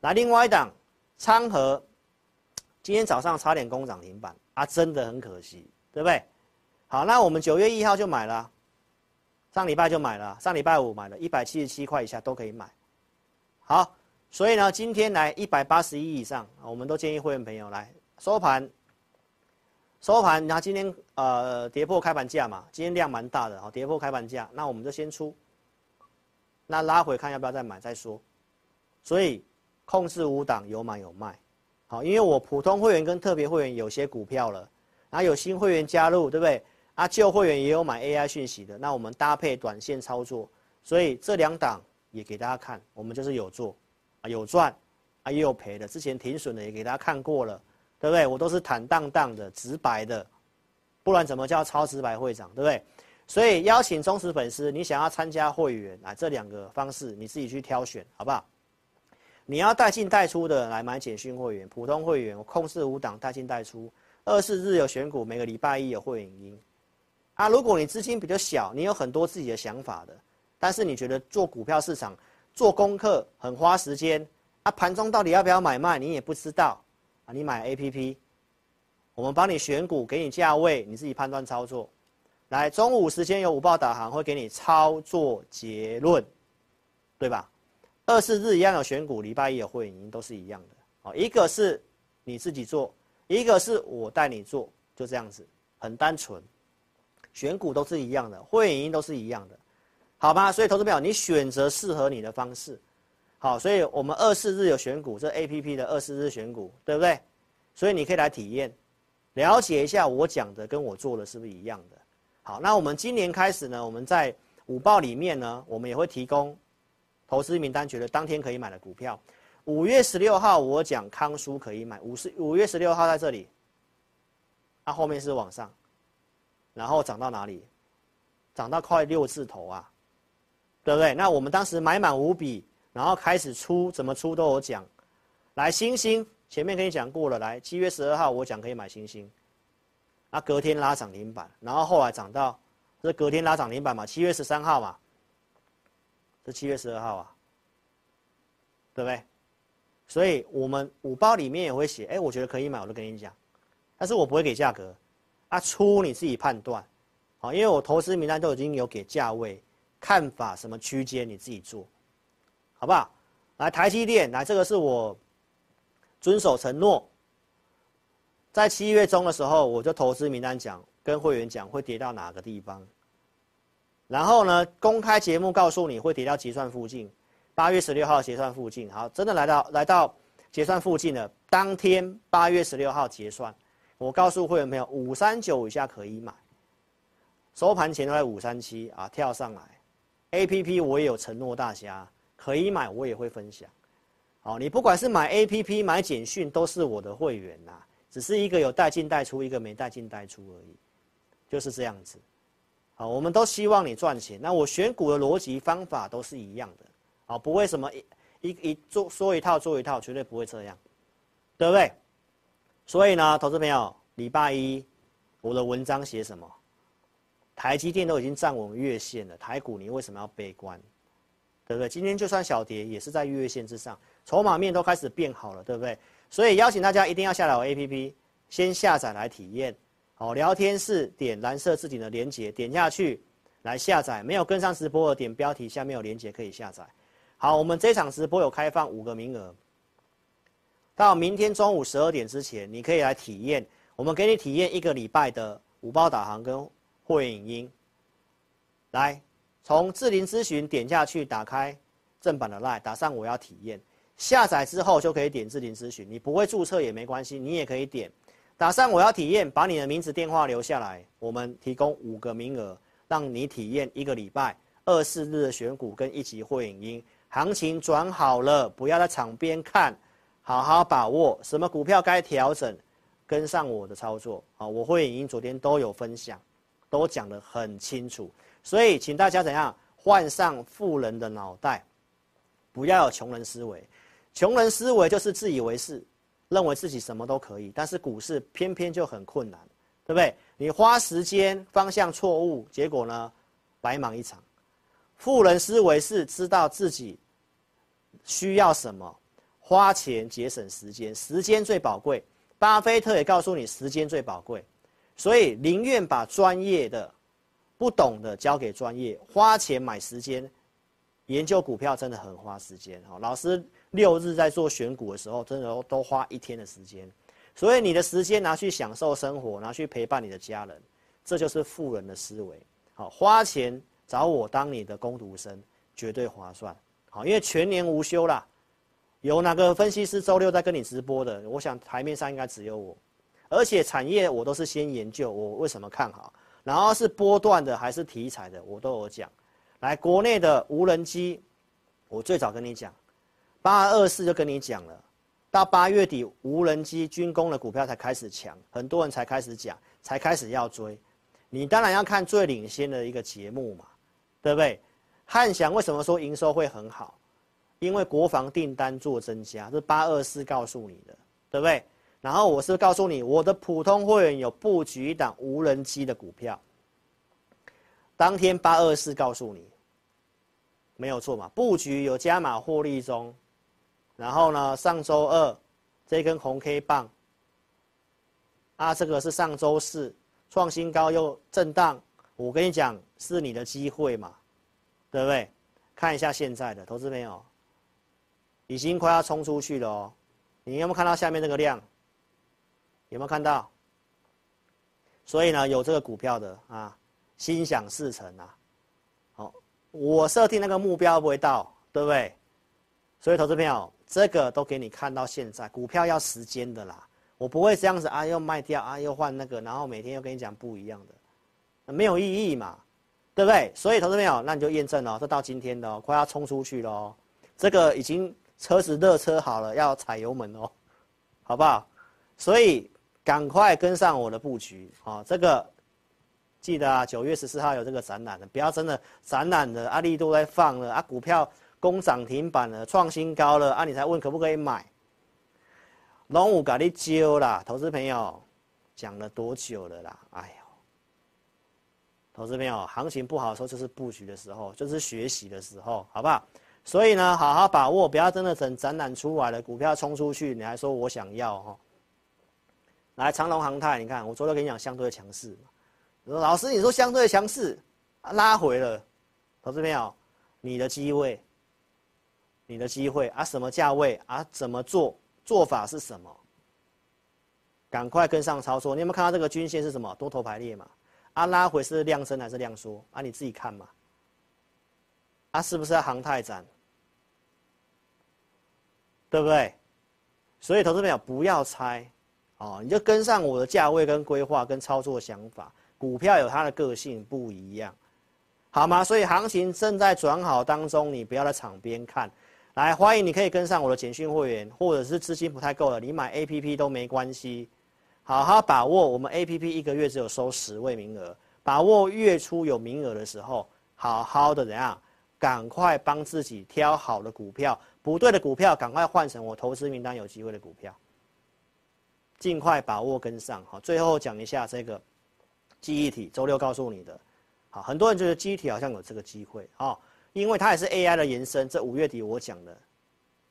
来，另外一档昌河，今天早上差点攻涨停板啊，真的很可惜，对不对？好，那我们九月一号就买了，上礼拜就买了，上礼拜五买了，一百七十七块以下都可以买，好。所以呢，今天来一百八十一以上，我们都建议会员朋友来收盘。收盘，然后今天呃跌破开盘价嘛，今天量蛮大的，好，跌破开盘价，那我们就先出。那拉回看要不要再买再说。所以控制五档有买有卖，好，因为我普通会员跟特别会员有些股票了，然后有新会员加入，对不对？啊，旧会员也有买 AI 讯息的，那我们搭配短线操作，所以这两档也给大家看，我们就是有做，啊有赚，啊也有赔的，之前停损的也给大家看过了，对不对？我都是坦荡荡的、直白的，不然怎么叫超直白会长，对不对？所以邀请忠实粉丝，你想要参加会员啊，这两个方式你自己去挑选，好不好？你要带进带出的来买简讯会员、普通会员，我控制五档带进带出，二四日有选股，每个礼拜一有会员音。啊，如果你资金比较小，你有很多自己的想法的，但是你觉得做股票市场做功课很花时间，啊，盘中到底要不要买卖你也不知道，你买 APP，我们帮你选股，给你价位，你自己判断操作。来，中午时间有午报导航会给你操作结论，对吧？二四日一样有选股，礼拜一有会员，都是一样的。哦，一个是你自己做，一个是我带你做，就这样子，很单纯。选股都是一样的，会员都是一样的，好吗？所以投资朋友，你选择适合你的方式。好，所以我们二四日有选股，这 APP 的二四日选股，对不对？所以你可以来体验，了解一下我讲的跟我做的是不是一样的。好，那我们今年开始呢，我们在午报里面呢，我们也会提供。投资名单觉得当天可以买的股票，五月十六号我讲康舒可以买，五十五月十六号在这里，它、啊、后面是往上，然后涨到哪里？涨到快六字头啊，对不对？那我们当时买满五笔，然后开始出，怎么出都有讲。来星星前面跟你讲过了，来七月十二号我讲可以买星星，啊隔天拉涨停板，然后后来涨到，这隔天拉涨停板嘛，七月十三号嘛。是七月十二号啊，对不对？所以我们五包里面也会写，哎，我觉得可以买，我都跟你讲，但是我不会给价格，啊，出你自己判断，好，因为我投资名单都已经有给价位、看法什么区间，你自己做，好不好？来，台积电，来，这个是我遵守承诺，在七月中的时候，我就投资名单讲，跟会员讲会跌到哪个地方。然后呢，公开节目告诉你会跌到结算附近，八月十六号结算附近。好，真的来到来到结算附近了。当天八月十六号结算，我告诉会员朋友，五三九以下可以买。收盘前都在五三七啊，跳上来。A P P 我也有承诺大家可以买，我也会分享。好，你不管是买 A P P 买简讯，都是我的会员呐，只是一个有带进带出，一个没带进带出而已，就是这样子。好，我们都希望你赚钱。那我选股的逻辑方法都是一样的，啊，不会什么一一一做说一套做一套，绝对不会这样，对不对？所以呢，投资朋友，礼拜一我的文章写什么？台积电都已经站稳月线了，台股你为什么要悲观？对不对？今天就算小跌，也是在月线之上，筹码面都开始变好了，对不对？所以邀请大家一定要下载我 APP，先下载来体验。好，聊天室点蓝色置顶的连接，点下去来下载。没有跟上直播的，点标题下面有连接可以下载。好，我们这场直播有开放五个名额，到明天中午十二点之前，你可以来体验。我们给你体验一个礼拜的五包导航跟会员影音。来，从智霖咨询点下去，打开正版的 LINE，打上我要体验。下载之后就可以点智霖咨询，你不会注册也没关系，你也可以点。打上我要体验，把你的名字、电话留下来，我们提供五个名额，让你体验一个礼拜二四日的选股跟一级会影音。行情转好了，不要在场边看，好好把握什么股票该调整，跟上我的操作。好，我会影音昨天都有分享，都讲得很清楚，所以请大家怎样换上富人的脑袋，不要有穷人思维。穷人思维就是自以为是。认为自己什么都可以，但是股市偏偏就很困难，对不对？你花时间方向错误，结果呢，白忙一场。富人思维是知道自己需要什么，花钱节省时间，时间最宝贵。巴菲特也告诉你，时间最宝贵，所以宁愿把专业的、不懂的交给专业，花钱买时间。研究股票真的很花时间，哈，老师。六日在做选股的时候，真的都都花一天的时间，所以你的时间拿去享受生活，拿去陪伴你的家人，这就是富人的思维。好，花钱找我当你的工读生，绝对划算。好，因为全年无休啦，有哪个分析师周六在跟你直播的？我想台面上应该只有我，而且产业我都是先研究我为什么看好，然后是波段的还是题材的，我都有讲。来，国内的无人机，我最早跟你讲，八二四就跟你讲了，到八月底无人机军工的股票才开始强，很多人才开始讲，才开始要追。你当然要看最领先的一个节目嘛，对不对？汉翔为什么说营收会很好？因为国防订单做增加，是八二四告诉你的，对不对？然后我是告诉你，我的普通会员有布局一档无人机的股票。当天八二四告诉你，没有错嘛？布局有加码获利中，然后呢，上周二这根红 K 棒，啊，这个是上周四创新高又震荡，我跟你讲是你的机会嘛，对不对？看一下现在的投资朋友。已经快要冲出去了哦，你有没有看到下面那个量？有没有看到？所以呢，有这个股票的啊，心想事成啊。好，我设定那个目标不会到，对不对？所以投资朋友，这个都给你看到现在，股票要时间的啦。我不会这样子啊，又卖掉啊，又换那个，然后每天又跟你讲不一样的，没有意义嘛，对不对？所以投资朋友，那你就验证了，这到今天的快要冲出去了哦，这个已经。车子热车好了，要踩油门哦，好不好？所以赶快跟上我的布局啊！这个记得啊，九月十四号有这个展览的，不要真的展览的阿力都在放了啊，股票攻涨停板了，创新高了啊，你才问可不可以买？龙五咖你揪啦，投资朋友讲了多久了啦？哎呦，投资朋友，行情不好的时候就是布局的时候，就是学习的时候，好不好？所以呢，好好把握，不要真的等展览出来了，股票冲出去，你还说我想要哈？来长隆航太，你看我昨天跟你讲相对强势，老师你说相对强势，拉回了，投资朋友，你的机会，你的机会啊，什么价位啊？怎么做？做法是什么？赶快跟上操作。你有没有看到这个均线是什么？多头排列嘛？啊，拉回是量增还是量缩？啊，你自己看嘛。啊，是不是要航太展？对不对？所以投资朋友不要猜，哦，你就跟上我的价位跟规划跟操作想法。股票有它的个性不一样，好吗？所以行情正在转好当中，你不要在场边看。来，欢迎你可以跟上我的简讯会员，或者是资金不太够了，你买 APP 都没关系。好好把握我们 APP 一个月只有收十位名额，把握月初有名额的时候，好好的怎样？赶快帮自己挑好的股票。不对的股票，赶快换成我投资名单有机会的股票，尽快把握跟上。好，最后讲一下这个记忆体，周六告诉你的。好，很多人觉得记忆体好像有这个机会，啊，因为它也是 AI 的延伸。这五月底我讲的，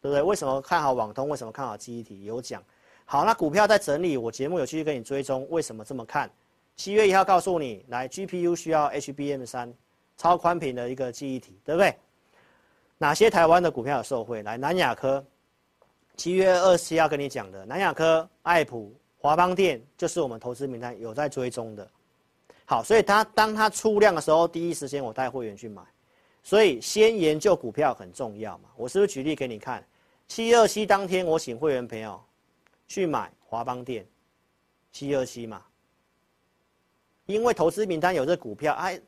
对不对？为什么看好网通？为什么看好记忆体？有讲。好，那股票在整理，我节目有继续跟你追踪。为什么这么看？七月一号告诉你，来 GPU 需要 HBM 三超宽频的一个记忆体，对不对？哪些台湾的股票有受惠？来，南亚科，七月二十七号跟你讲的，南亚科、爱普、华邦电，就是我们投资名单有在追踪的。好，所以它当它出量的时候，第一时间我带会员去买。所以先研究股票很重要嘛。我是不是举例给你看？七二七当天我请会员朋友去买华邦电，七二七嘛，因为投资名单有这股票，哎，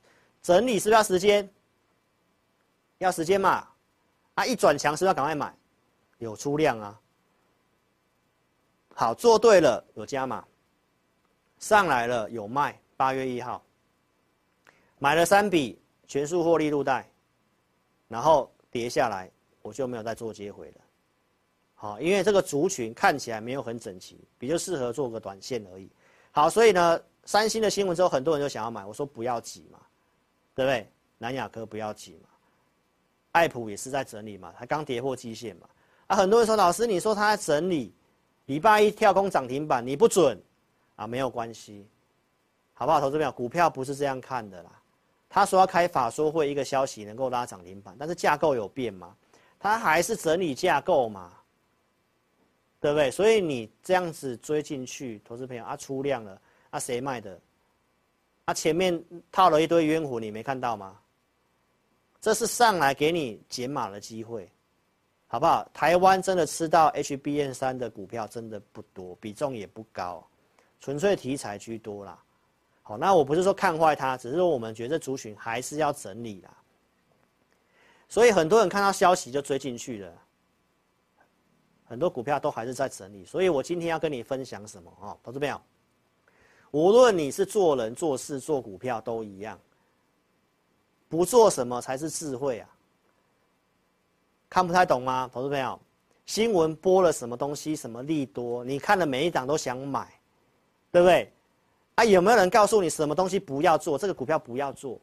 整理是不是要时间？要时间嘛。啊、一转强是不是要赶快买？有出量啊，好，做对了有加码，上来了有卖。八月一号买了三笔，全数获利入袋，然后跌下来，我就没有再做接回了。好，因为这个族群看起来没有很整齐，比较适合做个短线而已。好，所以呢，三星的新闻之后，很多人就想要买，我说不要急嘛，对不对？南亚科不要急嘛。爱普也是在整理嘛，它刚跌破基线嘛，啊，很多人说老师，你说他在整理，礼拜一跳空涨停板，你不准，啊，没有关系，好不好？投资朋友，股票不是这样看的啦，他说要开法说会，一个消息能够拉涨停板，但是架构有变吗？他还是整理架构嘛，对不对？所以你这样子追进去，投资朋友啊，出量了，啊，谁卖的？啊，前面套了一堆冤魂，你没看到吗？这是上来给你减码的机会，好不好？台湾真的吃到 HBN 三的股票真的不多，比重也不高，纯粹题材居多啦。好，那我不是说看坏它，只是说我们觉得族群还是要整理啦。所以很多人看到消息就追进去了，很多股票都还是在整理。所以我今天要跟你分享什么啊？投资朋友，无论你是做人、做事、做股票都一样，不做什么才是智慧啊？看不太懂吗？投资朋友，新闻播了什么东西，什么利多，你看了每一档都想买，对不对？啊，有没有人告诉你什么东西不要做？这个股票不要做，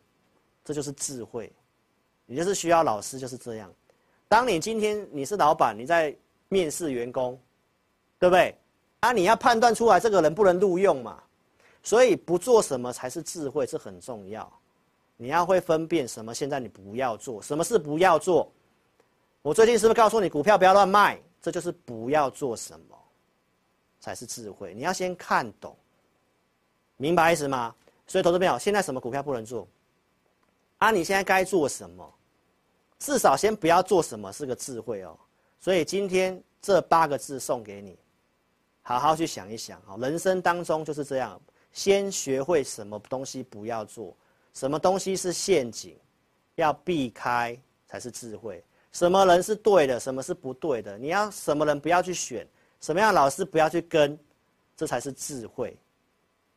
这就是智慧。你就是需要老师就是这样。当你今天你是老板，你在面试员工，对不对？啊，你要判断出来这个人不能录用嘛。所以不做什么才是智慧，这很重要。你要会分辨什么现在你不要做，什么事不要做。我最近是不是告诉你股票不要乱卖？这就是不要做什么，才是智慧。你要先看懂，明白意思吗？所以投资朋友，现在什么股票不能做？啊，你现在该做什么？至少先不要做什么是个智慧哦。所以今天这八个字送给你，好好去想一想啊。人生当中就是这样，先学会什么东西不要做，什么东西是陷阱，要避开才是智慧。什么人是对的，什么是不对的？你要什么人不要去选，什么样的老师不要去跟，这才是智慧，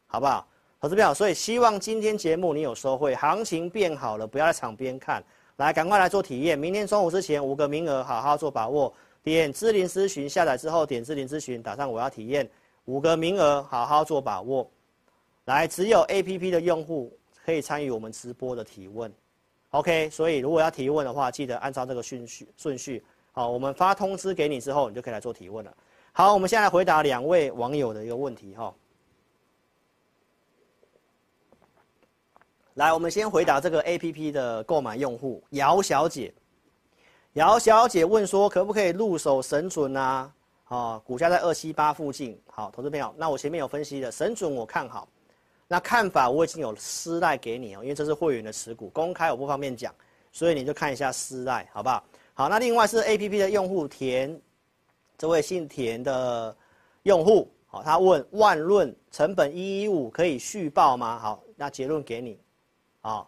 好不好？投资票，所以希望今天节目你有收获，行情变好了，不要在场边看，来赶快来做体验。明天中午之前五个名额，好好做把握。点智林咨询下载之后，点智林咨询，打上我要体验，五个名额，好好做把握。来，只有 APP 的用户可以参与我们直播的提问。OK，所以如果要提问的话，记得按照这个顺序顺序。好，我们发通知给你之后，你就可以来做提问了。好，我们现在回答两位网友的一个问题哈。来，我们先回答这个 APP 的购买用户姚小姐。姚小姐问说，可不可以入手神准啊？啊，股价在二七八附近。好，投资朋友，那我前面有分析的神准，我看好。那看法我已经有私赖给你哦，因为这是会员的持股，公开我不方便讲，所以你就看一下私赖，好不好？好，那另外是 A P P 的用户田，这位姓田的用户，好，他问万润成本一一五可以续报吗？好，那结论给你，啊，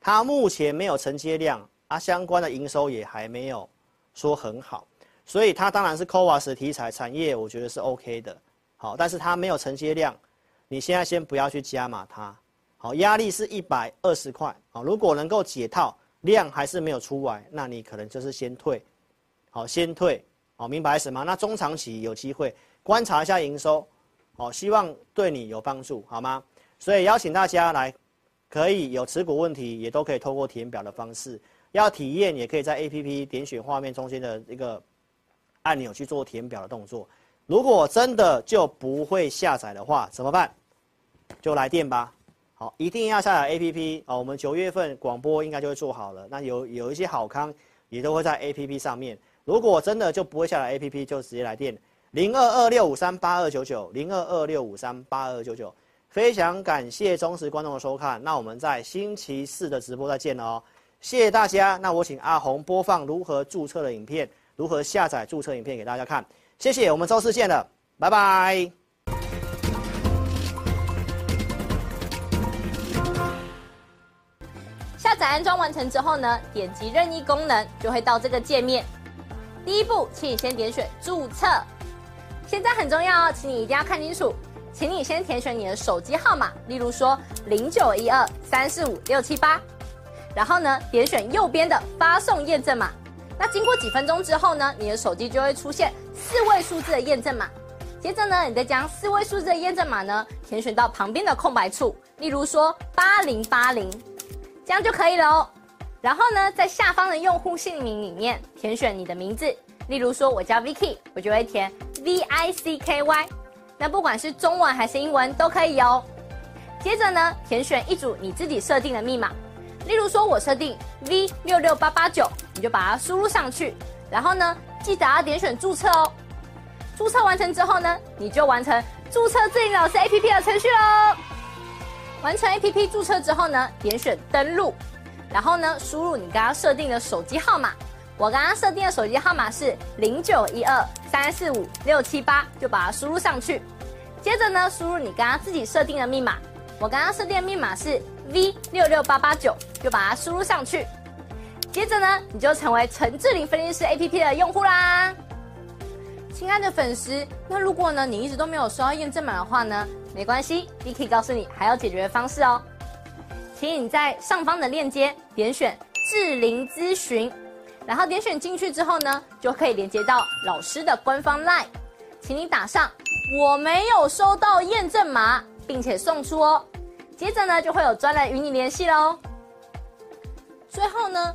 他目前没有承接量啊，相关的营收也还没有说很好，所以他当然是 CoWoS 题材产业，我觉得是 OK 的，好，但是他没有承接量。你现在先不要去加码它，好，压力是一百二十块，好，如果能够解套，量还是没有出来，那你可能就是先退，好，先退，好，明白什么？那中长期有机会观察一下营收，好，希望对你有帮助，好吗？所以邀请大家来，可以有持股问题也都可以透过填表的方式，要体验也可以在 APP 点选画面中间的一个按钮去做填表的动作。如果真的就不会下载的话，怎么办？就来电吧。好，一定要下载 APP 哦。我们九月份广播应该就会做好了。那有有一些好康也都会在 APP 上面。如果真的就不会下载 APP，就直接来电零二二六五三八二九九零二二六五三八二九九。非常感谢忠实观众的收看。那我们在星期四的直播再见了哦。谢谢大家。那我请阿红播放如何注册的影片，如何下载注册影片给大家看。谢谢，我们周四见了，拜拜。
下载安装完成之后呢，点击任意功能就会到这个界面。第一步，请你先点选注册。现在很重要哦，请你一定要看清楚，请你先填选你的手机号码，例如说零九一二三四五六七八，然后呢，点选右边的发送验证码。那经过几分钟之后呢，你的手机就会出现四位数字的验证码。接着呢，你再将四位数字的验证码呢填选到旁边的空白处，例如说八零八零，这样就可以了哦。然后呢，在下方的用户姓名里面填选你的名字，例如说我叫 Vicky，我就会填 V I C K Y。那不管是中文还是英文都可以哦。接着呢，填选一组你自己设定的密码。例如说，我设定 V 六六八八九，你就把它输入上去，然后呢，记得要点选注册哦。注册完成之后呢，你就完成注册智霖老师 APP 的程序喽。完成 APP 注册之后呢，点选登录，然后呢，输入你刚刚设定的手机号码，我刚刚设定的手机号码是零九一二三四五六七八，就把它输入上去。接着呢，输入你刚刚自己设定的密码。我刚刚设定的密码是 V 六六八八九，就把它输入上去。接着呢，你就成为陈志玲分析师 APP 的用户啦。亲爱的粉丝，那如果呢你一直都没有收到验证码的话呢，没关系，Vicky 告诉你还有解决的方式哦。请你在上方的链接点选志玲咨询，然后点选进去之后呢，就可以连接到老师的官方 LINE，请你打上我没有收到验证码，并且送出哦。接着呢，就会有专人与你联系喽。最后呢。